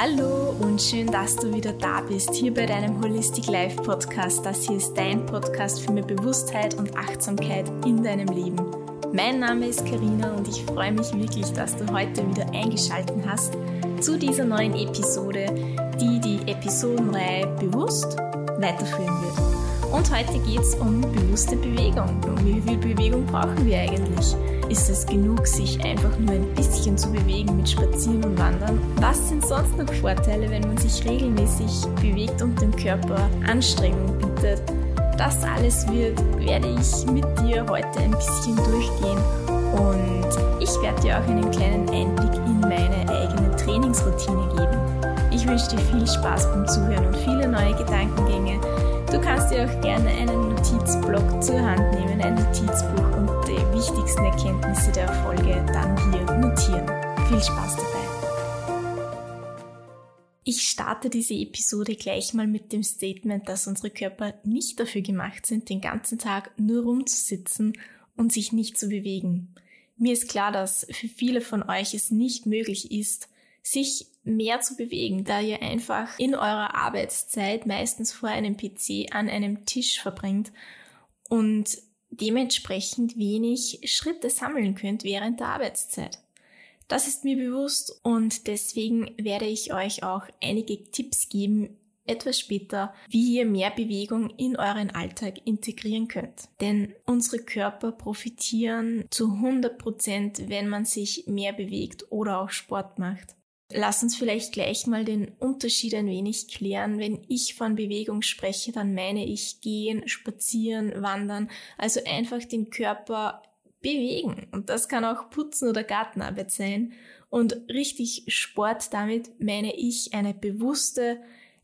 Hallo und schön, dass du wieder da bist, hier bei deinem Holistic Life Podcast. Das hier ist dein Podcast für mehr Bewusstheit und Achtsamkeit in deinem Leben. Mein Name ist Karina und ich freue mich wirklich, dass du heute wieder eingeschaltet hast zu dieser neuen Episode, die die Episodenreihe bewusst weiterführen wird. Und heute geht es um bewusste Bewegung. Und wie viel Bewegung brauchen wir eigentlich? Ist es genug, sich einfach nur ein bisschen zu bewegen mit Spazieren und Wandern? Was sind sonst noch Vorteile, wenn man sich regelmäßig bewegt und dem Körper Anstrengung bietet? Das alles wird, werde ich mit dir heute ein bisschen durchgehen und ich werde dir auch einen kleinen Einblick in meine eigene Trainingsroutine geben. Ich wünsche dir viel Spaß beim Zuhören und viele neue Gedankengänge. Du kannst dir auch gerne einen Notizblock zur Hand nehmen, ein Notizbuch und die wichtigsten Erkenntnisse der Folge dann hier notieren. Viel Spaß dabei! Ich starte diese Episode gleich mal mit dem Statement, dass unsere Körper nicht dafür gemacht sind, den ganzen Tag nur rumzusitzen und sich nicht zu bewegen. Mir ist klar, dass für viele von euch es nicht möglich ist, sich mehr zu bewegen, da ihr einfach in eurer Arbeitszeit meistens vor einem PC an einem Tisch verbringt und dementsprechend wenig Schritte sammeln könnt während der Arbeitszeit. Das ist mir bewusst und deswegen werde ich euch auch einige Tipps geben, etwas später, wie ihr mehr Bewegung in euren Alltag integrieren könnt. Denn unsere Körper profitieren zu 100 Prozent, wenn man sich mehr bewegt oder auch Sport macht. Lass uns vielleicht gleich mal den Unterschied ein wenig klären. Wenn ich von Bewegung spreche, dann meine ich gehen, spazieren, wandern, also einfach den Körper bewegen. Und das kann auch Putzen oder Gartenarbeit sein. Und richtig Sport, damit meine ich eine bewusste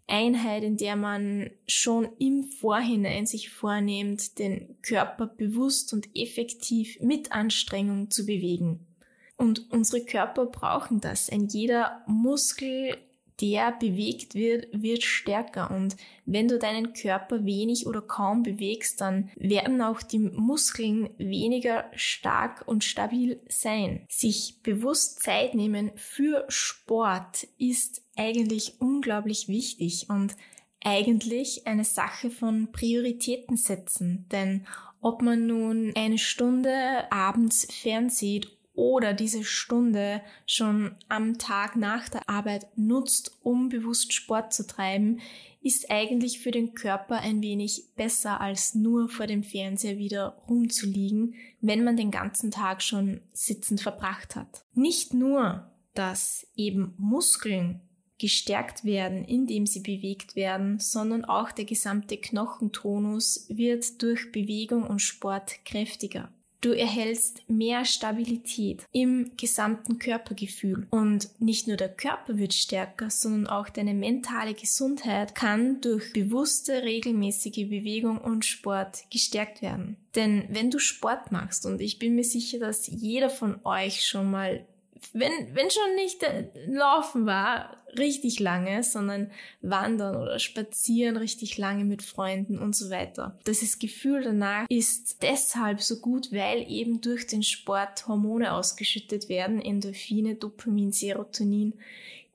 Einheit, in der man schon im Vorhinein sich vornimmt, den Körper bewusst und effektiv mit Anstrengung zu bewegen. Und unsere Körper brauchen das. Ein jeder Muskel, der bewegt wird, wird stärker. Und wenn du deinen Körper wenig oder kaum bewegst, dann werden auch die Muskeln weniger stark und stabil sein. Sich bewusst Zeit nehmen für Sport ist eigentlich unglaublich wichtig und eigentlich eine Sache von Prioritäten setzen. Denn ob man nun eine Stunde abends fernsieht oder diese Stunde schon am Tag nach der Arbeit nutzt, um bewusst Sport zu treiben, ist eigentlich für den Körper ein wenig besser als nur vor dem Fernseher wieder rumzuliegen, wenn man den ganzen Tag schon sitzend verbracht hat. Nicht nur, dass eben Muskeln gestärkt werden, indem sie bewegt werden, sondern auch der gesamte Knochentonus wird durch Bewegung und Sport kräftiger. Du erhältst mehr Stabilität im gesamten Körpergefühl. Und nicht nur der Körper wird stärker, sondern auch deine mentale Gesundheit kann durch bewusste, regelmäßige Bewegung und Sport gestärkt werden. Denn wenn du Sport machst, und ich bin mir sicher, dass jeder von euch schon mal wenn, wenn schon nicht äh, Laufen war, richtig lange, sondern Wandern oder Spazieren richtig lange mit Freunden und so weiter. Das Gefühl danach ist deshalb so gut, weil eben durch den Sport Hormone ausgeschüttet werden, Endorphine, Dopamin, Serotonin,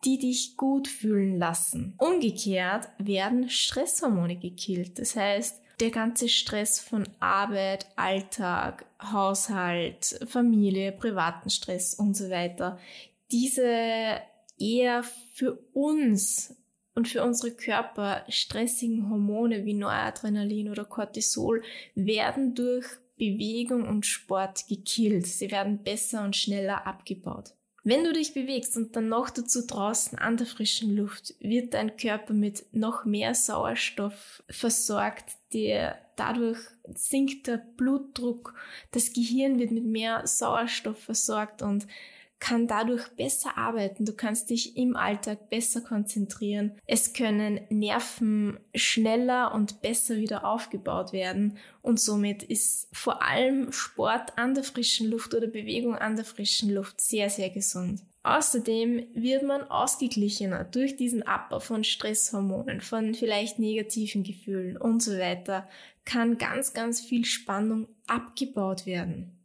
die dich gut fühlen lassen. Umgekehrt werden Stresshormone gekillt. Das heißt, der ganze Stress von Arbeit, Alltag, Haushalt, Familie, privaten Stress und so weiter, diese eher für uns und für unsere Körper stressigen Hormone wie Noradrenalin oder Cortisol werden durch Bewegung und Sport gekillt. Sie werden besser und schneller abgebaut. Wenn du dich bewegst und dann noch dazu draußen an der frischen Luft, wird dein Körper mit noch mehr Sauerstoff versorgt, der dadurch sinkt der Blutdruck, das Gehirn wird mit mehr Sauerstoff versorgt und kann dadurch besser arbeiten. Du kannst dich im Alltag besser konzentrieren. Es können Nerven schneller und besser wieder aufgebaut werden. Und somit ist vor allem Sport an der frischen Luft oder Bewegung an der frischen Luft sehr, sehr gesund. Außerdem wird man ausgeglichener durch diesen Abbau von Stresshormonen, von vielleicht negativen Gefühlen und so weiter, kann ganz, ganz viel Spannung abgebaut werden.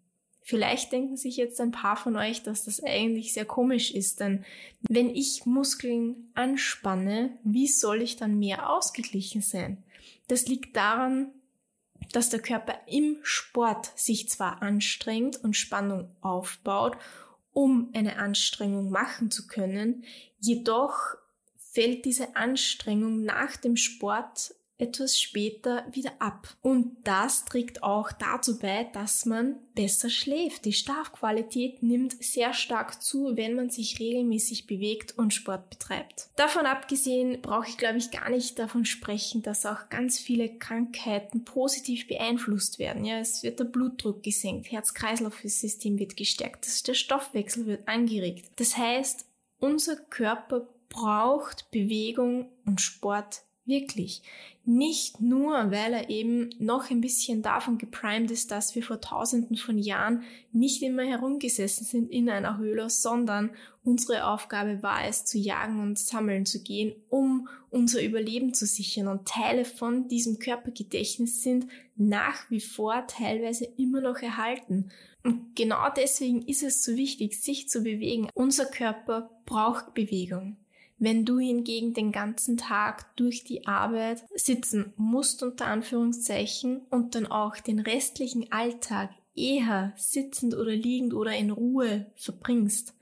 Vielleicht denken sich jetzt ein paar von euch, dass das eigentlich sehr komisch ist, denn wenn ich Muskeln anspanne, wie soll ich dann mehr ausgeglichen sein? Das liegt daran, dass der Körper im Sport sich zwar anstrengt und Spannung aufbaut, um eine Anstrengung machen zu können, jedoch fällt diese Anstrengung nach dem Sport etwas später wieder ab. Und das trägt auch dazu bei, dass man besser schläft. Die Schlafqualität nimmt sehr stark zu, wenn man sich regelmäßig bewegt und Sport betreibt. Davon abgesehen brauche ich, glaube ich, gar nicht davon sprechen, dass auch ganz viele Krankheiten positiv beeinflusst werden. Ja, es wird der Blutdruck gesenkt, Herz-Kreislauf-System wird gestärkt, der Stoffwechsel wird angeregt. Das heißt, unser Körper braucht Bewegung und Sport Wirklich. Nicht nur, weil er eben noch ein bisschen davon geprimed ist, dass wir vor tausenden von Jahren nicht immer herumgesessen sind in einer Höhle, sondern unsere Aufgabe war es, zu jagen und sammeln zu gehen, um unser Überleben zu sichern. Und Teile von diesem Körpergedächtnis sind nach wie vor teilweise immer noch erhalten. Und genau deswegen ist es so wichtig, sich zu bewegen. Unser Körper braucht Bewegung. Wenn du hingegen den ganzen Tag durch die Arbeit sitzen musst, unter Anführungszeichen, und dann auch den restlichen Alltag eher sitzend oder liegend oder in Ruhe verbringst,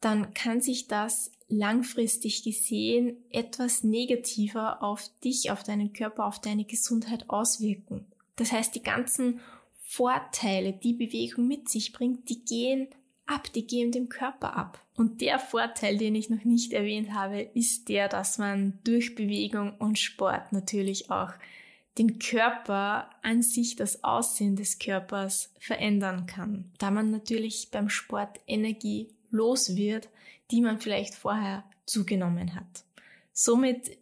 dann kann sich das langfristig gesehen etwas negativer auf dich, auf deinen Körper, auf deine Gesundheit auswirken. Das heißt, die ganzen Vorteile, die Bewegung mit sich bringt, die gehen ab, die gehen dem Körper ab. Und der Vorteil, den ich noch nicht erwähnt habe, ist der, dass man durch Bewegung und Sport natürlich auch den Körper an sich, das Aussehen des Körpers verändern kann. Da man natürlich beim Sport Energie los wird, die man vielleicht vorher zugenommen hat. Somit,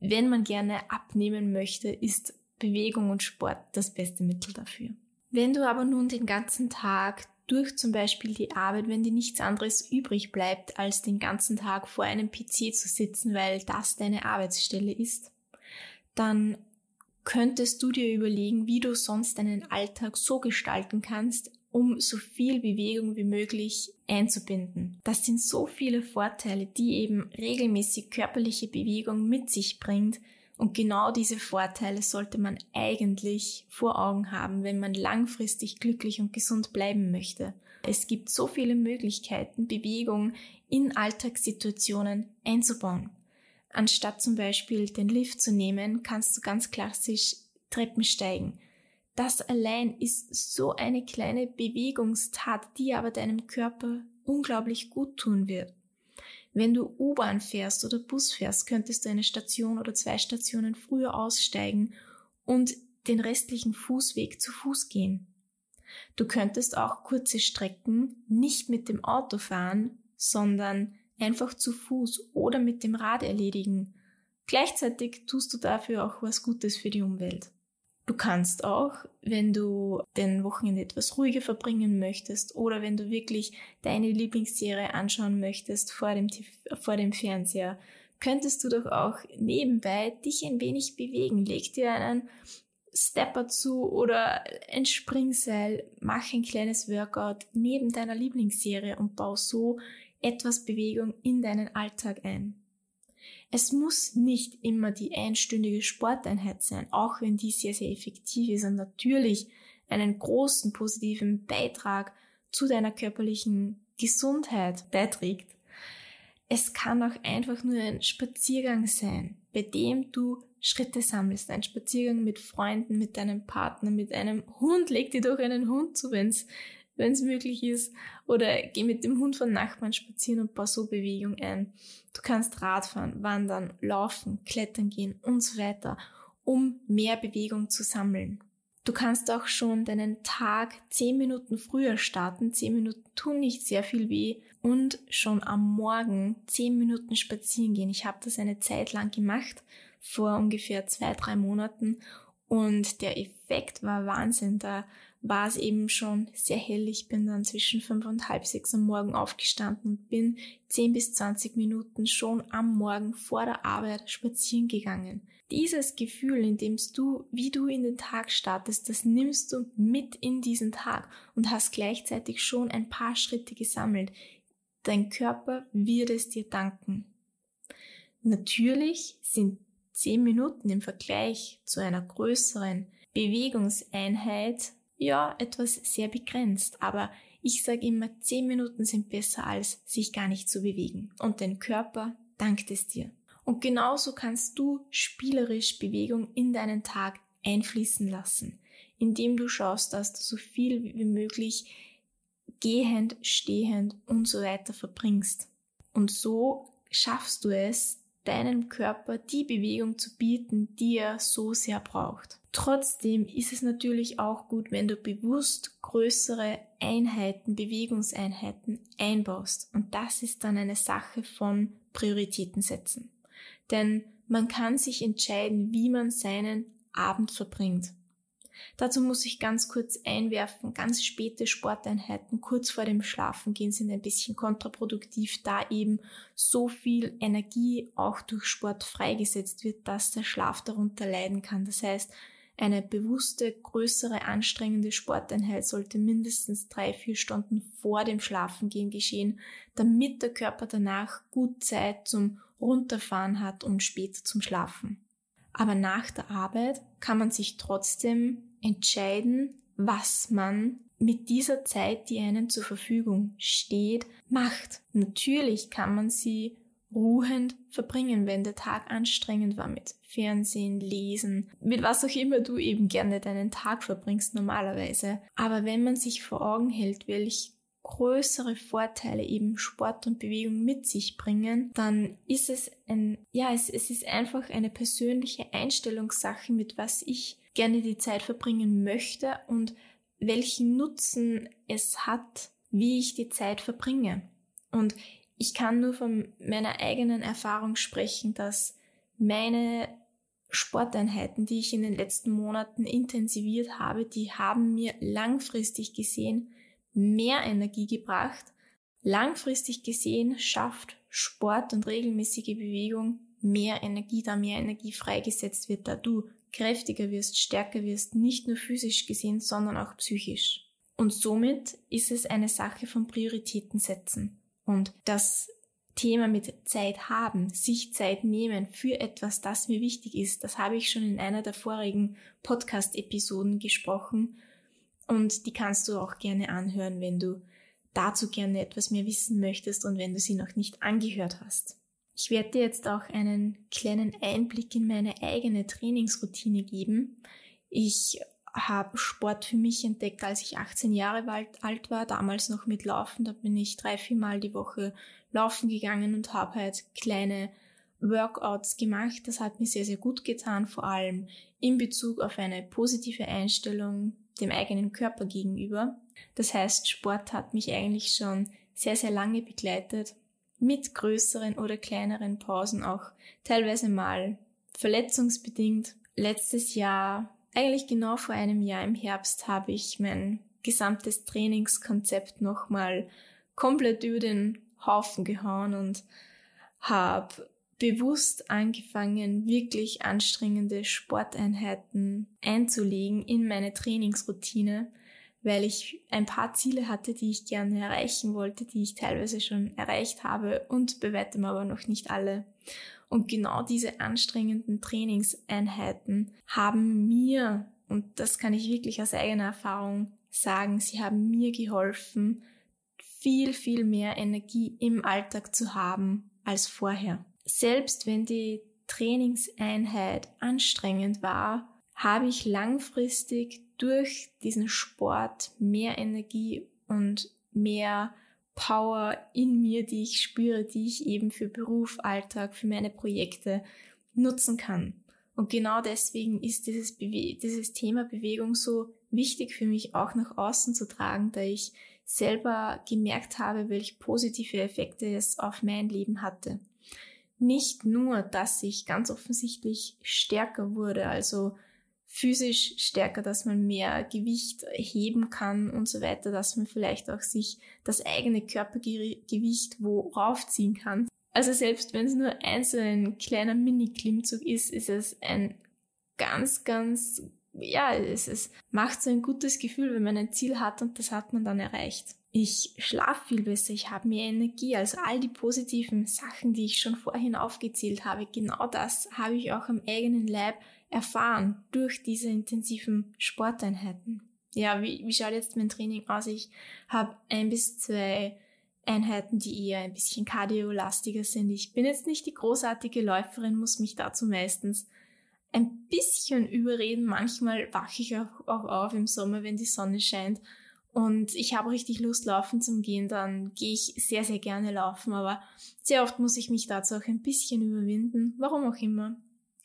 wenn man gerne abnehmen möchte, ist Bewegung und Sport das beste Mittel dafür. Wenn du aber nun den ganzen Tag durch zum Beispiel die Arbeit, wenn dir nichts anderes übrig bleibt, als den ganzen Tag vor einem PC zu sitzen, weil das deine Arbeitsstelle ist, dann könntest du dir überlegen, wie du sonst deinen Alltag so gestalten kannst, um so viel Bewegung wie möglich einzubinden. Das sind so viele Vorteile, die eben regelmäßig körperliche Bewegung mit sich bringt, und genau diese Vorteile sollte man eigentlich vor Augen haben, wenn man langfristig glücklich und gesund bleiben möchte. Es gibt so viele Möglichkeiten, Bewegung in Alltagssituationen einzubauen. Anstatt zum Beispiel den Lift zu nehmen, kannst du ganz klassisch Treppen steigen. Das allein ist so eine kleine Bewegungstat, die aber deinem Körper unglaublich gut tun wird. Wenn du U-Bahn fährst oder Bus fährst, könntest du eine Station oder zwei Stationen früher aussteigen und den restlichen Fußweg zu Fuß gehen. Du könntest auch kurze Strecken nicht mit dem Auto fahren, sondern einfach zu Fuß oder mit dem Rad erledigen. Gleichzeitig tust du dafür auch was Gutes für die Umwelt. Du kannst auch, wenn du den Wochenende etwas ruhiger verbringen möchtest oder wenn du wirklich deine Lieblingsserie anschauen möchtest vor dem, vor dem Fernseher, könntest du doch auch nebenbei dich ein wenig bewegen. Leg dir einen Stepper zu oder ein Springseil, mach ein kleines Workout neben deiner Lieblingsserie und bau so etwas Bewegung in deinen Alltag ein. Es muss nicht immer die einstündige Sporteinheit sein, auch wenn die sehr, sehr effektiv ist und natürlich einen großen positiven Beitrag zu deiner körperlichen Gesundheit beiträgt. Es kann auch einfach nur ein Spaziergang sein, bei dem du Schritte sammelst. Ein Spaziergang mit Freunden, mit deinem Partner, mit einem Hund. Leg dir doch einen Hund zu, wenn's wenn es möglich ist. Oder geh mit dem Hund von Nachbarn spazieren und bau so Bewegung ein. Du kannst Radfahren, wandern, laufen, klettern gehen und so weiter, um mehr Bewegung zu sammeln. Du kannst auch schon deinen Tag zehn Minuten früher starten. Zehn Minuten tun nicht sehr viel weh und schon am Morgen zehn Minuten spazieren gehen. Ich habe das eine Zeit lang gemacht, vor ungefähr zwei, drei Monaten und der Effekt war Wahnsinn. Da war es eben schon sehr hell. Ich bin dann zwischen fünf und halb sechs am Morgen aufgestanden und bin zehn bis zwanzig Minuten schon am Morgen vor der Arbeit spazieren gegangen. Dieses Gefühl, in dem du, wie du in den Tag startest, das nimmst du mit in diesen Tag und hast gleichzeitig schon ein paar Schritte gesammelt. Dein Körper wird es dir danken. Natürlich sind zehn Minuten im Vergleich zu einer größeren Bewegungseinheit ja etwas sehr begrenzt, aber ich sage immer, zehn Minuten sind besser als sich gar nicht zu bewegen. Und dein Körper dankt es dir. Und genauso kannst du spielerisch Bewegung in deinen Tag einfließen lassen, indem du schaust, dass du so viel wie möglich gehend, stehend und so weiter verbringst. Und so schaffst du es, deinem Körper die Bewegung zu bieten, die er so sehr braucht. Trotzdem ist es natürlich auch gut, wenn du bewusst größere Einheiten, Bewegungseinheiten einbaust. Und das ist dann eine Sache von Prioritäten setzen. Denn man kann sich entscheiden, wie man seinen Abend verbringt. Dazu muss ich ganz kurz einwerfen, ganz späte Sporteinheiten kurz vor dem Schlafengehen sind ein bisschen kontraproduktiv, da eben so viel Energie auch durch Sport freigesetzt wird, dass der Schlaf darunter leiden kann. Das heißt, eine bewusste, größere, anstrengende Sporteinheit sollte mindestens drei, vier Stunden vor dem Schlafengehen geschehen, damit der Körper danach gut Zeit zum Runterfahren hat und später zum Schlafen. Aber nach der Arbeit kann man sich trotzdem entscheiden, was man mit dieser Zeit, die einem zur Verfügung steht, macht. Natürlich kann man sie ruhend verbringen, wenn der Tag anstrengend war mit Fernsehen, Lesen, mit was auch immer du eben gerne deinen Tag verbringst normalerweise. Aber wenn man sich vor Augen hält, welch größere Vorteile eben Sport und Bewegung mit sich bringen, dann ist es ein, ja, es, es ist einfach eine persönliche Einstellungssache, mit was ich gerne die Zeit verbringen möchte und welchen Nutzen es hat, wie ich die Zeit verbringe. Und ich kann nur von meiner eigenen Erfahrung sprechen, dass meine Sporteinheiten, die ich in den letzten Monaten intensiviert habe, die haben mir langfristig gesehen mehr Energie gebracht. Langfristig gesehen schafft Sport und regelmäßige Bewegung mehr Energie, da mehr Energie freigesetzt wird, da du kräftiger wirst, stärker wirst, nicht nur physisch gesehen, sondern auch psychisch. Und somit ist es eine Sache von Prioritäten setzen. Und das Thema mit Zeit haben, sich Zeit nehmen für etwas, das mir wichtig ist, das habe ich schon in einer der vorigen Podcast-Episoden gesprochen. Und die kannst du auch gerne anhören, wenn du dazu gerne etwas mehr wissen möchtest und wenn du sie noch nicht angehört hast. Ich werde dir jetzt auch einen kleinen Einblick in meine eigene Trainingsroutine geben. Ich habe Sport für mich entdeckt, als ich 18 Jahre alt war, damals noch mit Laufen. Da bin ich drei, vier Mal die Woche laufen gegangen und habe halt kleine Workouts gemacht. Das hat mir sehr, sehr gut getan, vor allem in Bezug auf eine positive Einstellung dem eigenen Körper gegenüber. Das heißt, Sport hat mich eigentlich schon sehr, sehr lange begleitet mit größeren oder kleineren Pausen auch teilweise mal verletzungsbedingt. Letztes Jahr, eigentlich genau vor einem Jahr im Herbst, habe ich mein gesamtes Trainingskonzept nochmal komplett über den Haufen gehauen und habe bewusst angefangen, wirklich anstrengende Sporteinheiten einzulegen in meine Trainingsroutine, weil ich ein paar Ziele hatte, die ich gerne erreichen wollte, die ich teilweise schon erreicht habe und bei weitem aber noch nicht alle. Und genau diese anstrengenden Trainingseinheiten haben mir, und das kann ich wirklich aus eigener Erfahrung sagen, sie haben mir geholfen, viel, viel mehr Energie im Alltag zu haben als vorher. Selbst wenn die Trainingseinheit anstrengend war, habe ich langfristig durch diesen Sport mehr Energie und mehr Power in mir, die ich spüre, die ich eben für Beruf, Alltag, für meine Projekte nutzen kann. Und genau deswegen ist dieses, Bewe dieses Thema Bewegung so wichtig für mich auch nach außen zu tragen, da ich selber gemerkt habe, welche positive Effekte es auf mein Leben hatte. Nicht nur, dass ich ganz offensichtlich stärker wurde, also physisch stärker, dass man mehr Gewicht heben kann und so weiter, dass man vielleicht auch sich das eigene Körpergewicht wo raufziehen kann. Also selbst wenn es nur ein so ein kleiner Mini-Klimmzug ist, ist es ein ganz, ganz, ja, es, es macht so ein gutes Gefühl, wenn man ein Ziel hat und das hat man dann erreicht. Ich schlafe viel besser, ich habe mehr Energie. Also all die positiven Sachen, die ich schon vorhin aufgezählt habe, genau das habe ich auch am eigenen Leib erfahren durch diese intensiven Sporteinheiten. Ja, wie, wie schaut jetzt mein Training aus? Ich habe ein bis zwei Einheiten, die eher ein bisschen kardiolastiger sind. Ich bin jetzt nicht die großartige Läuferin, muss mich dazu meistens ein bisschen überreden. Manchmal wache ich auch, auch auf im Sommer, wenn die Sonne scheint und ich habe richtig Lust, laufen zu gehen, dann gehe ich sehr, sehr gerne laufen. Aber sehr oft muss ich mich dazu auch ein bisschen überwinden. Warum auch immer.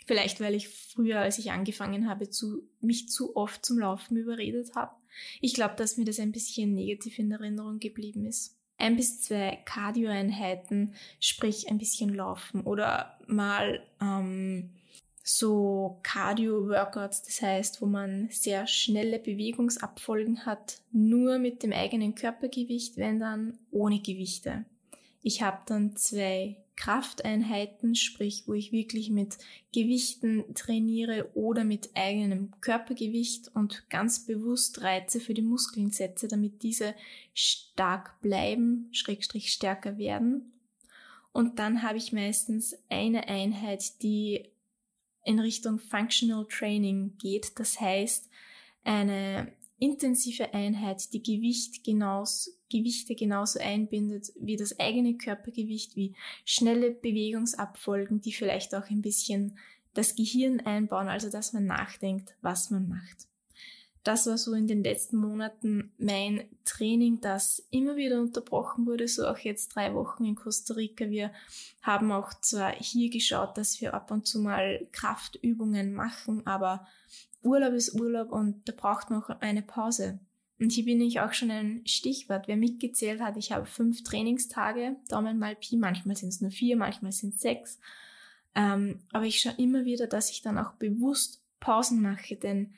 Vielleicht, weil ich früher, als ich angefangen habe, zu, mich zu oft zum Laufen überredet habe. Ich glaube, dass mir das ein bisschen negativ in Erinnerung geblieben ist. Ein bis zwei Cardio-Einheiten, sprich ein bisschen laufen oder mal ähm, so Cardio-Workouts, das heißt, wo man sehr schnelle Bewegungsabfolgen hat, nur mit dem eigenen Körpergewicht, wenn dann ohne Gewichte. Ich habe dann zwei Krafteinheiten, sprich, wo ich wirklich mit Gewichten trainiere oder mit eigenem Körpergewicht und ganz bewusst Reize für die Muskeln setze, damit diese stark bleiben, schrägstrich stärker werden. Und dann habe ich meistens eine Einheit, die in Richtung Functional Training geht. Das heißt, eine intensive Einheit, die Gewicht genauso, Gewichte genauso einbindet wie das eigene Körpergewicht, wie schnelle Bewegungsabfolgen, die vielleicht auch ein bisschen das Gehirn einbauen, also dass man nachdenkt, was man macht das war so in den letzten Monaten mein Training, das immer wieder unterbrochen wurde, so auch jetzt drei Wochen in Costa Rica. Wir haben auch zwar hier geschaut, dass wir ab und zu mal Kraftübungen machen, aber Urlaub ist Urlaub und da braucht man auch eine Pause. Und hier bin ich auch schon ein Stichwort. Wer mitgezählt hat, ich habe fünf Trainingstage, Daumen mal Pi, manchmal sind es nur vier, manchmal sind es sechs. Ähm, aber ich schaue immer wieder, dass ich dann auch bewusst Pausen mache, denn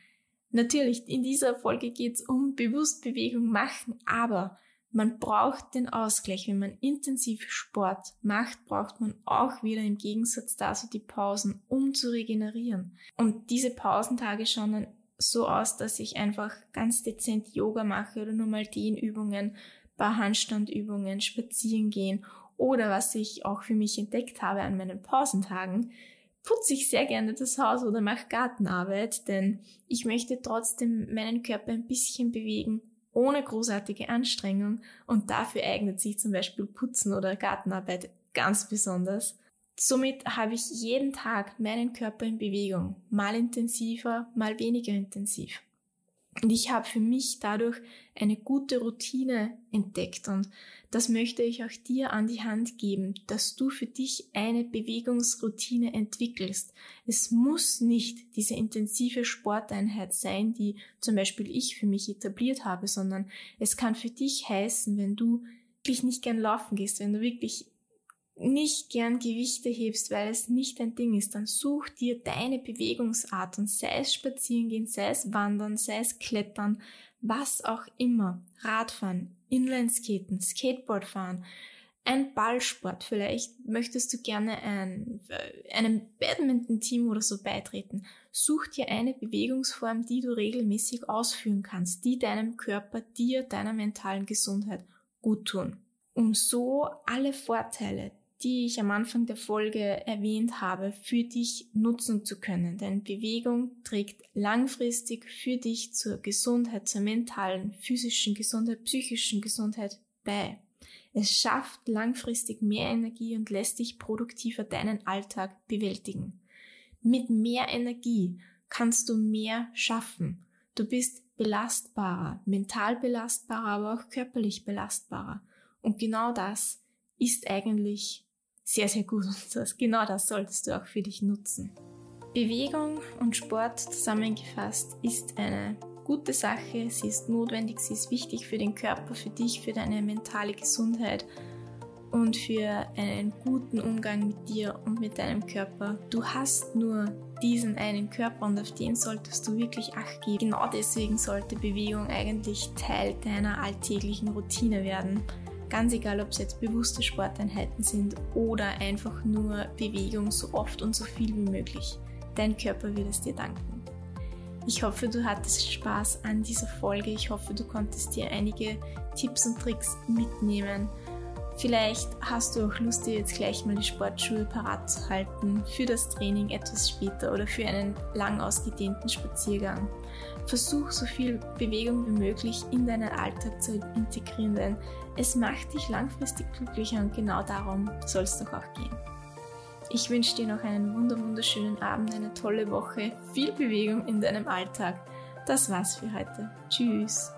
Natürlich, in dieser Folge geht es um Bewusstbewegung machen, aber man braucht den Ausgleich. Wenn man intensiv Sport macht, braucht man auch wieder im Gegensatz dazu die Pausen, um zu regenerieren. Und diese Pausentage schauen dann so aus, dass ich einfach ganz dezent Yoga mache oder nur mal Dehnübungen, paar Handstandübungen, spazieren gehen oder was ich auch für mich entdeckt habe an meinen Pausentagen, putze ich sehr gerne das Haus oder mache Gartenarbeit, denn ich möchte trotzdem meinen Körper ein bisschen bewegen, ohne großartige Anstrengung und dafür eignet sich zum Beispiel Putzen oder Gartenarbeit ganz besonders. Somit habe ich jeden Tag meinen Körper in Bewegung, mal intensiver, mal weniger intensiv. Und ich habe für mich dadurch eine gute Routine entdeckt und das möchte ich auch dir an die Hand geben, dass du für dich eine Bewegungsroutine entwickelst. Es muss nicht diese intensive Sporteinheit sein, die zum Beispiel ich für mich etabliert habe, sondern es kann für dich heißen, wenn du wirklich nicht gern laufen gehst, wenn du wirklich nicht gern Gewichte hebst, weil es nicht dein Ding ist, dann such dir deine Bewegungsart und sei es spazieren gehen, sei es wandern, sei es klettern, was auch immer. Radfahren, Inlineskaten, Skateboard fahren, ein Ballsport. Vielleicht möchtest du gerne ein, einem Badminton-Team oder so beitreten. Such dir eine Bewegungsform, die du regelmäßig ausführen kannst, die deinem Körper, dir, deiner mentalen Gesundheit gut tun. Um so alle Vorteile, die ich am Anfang der Folge erwähnt habe, für dich nutzen zu können. Denn Bewegung trägt langfristig für dich zur Gesundheit, zur mentalen, physischen Gesundheit, psychischen Gesundheit bei. Es schafft langfristig mehr Energie und lässt dich produktiver deinen Alltag bewältigen. Mit mehr Energie kannst du mehr schaffen. Du bist belastbarer, mental belastbarer, aber auch körperlich belastbarer. Und genau das ist eigentlich sehr, sehr gut und das, genau das solltest du auch für dich nutzen. Bewegung und Sport zusammengefasst ist eine gute Sache, sie ist notwendig, sie ist wichtig für den Körper, für dich, für deine mentale Gesundheit. und für einen guten Umgang mit dir und mit deinem Körper. Du hast nur diesen einen Körper und auf den solltest du wirklich Acht geben. Genau deswegen sollte Bewegung eigentlich Teil deiner alltäglichen Routine werden. Ganz egal, ob es jetzt bewusste Sporteinheiten sind oder einfach nur Bewegung so oft und so viel wie möglich. Dein Körper wird es dir danken. Ich hoffe, du hattest Spaß an dieser Folge. Ich hoffe, du konntest dir einige Tipps und Tricks mitnehmen Vielleicht hast du auch Lust, dir jetzt gleich mal die Sportschuhe parat zu halten für das Training etwas später oder für einen lang ausgedehnten Spaziergang. Versuch so viel Bewegung wie möglich in deinen Alltag zu integrieren, denn es macht dich langfristig glücklicher und genau darum soll es doch auch gehen. Ich wünsche dir noch einen wunderschönen Abend, eine tolle Woche, viel Bewegung in deinem Alltag. Das war's für heute. Tschüss.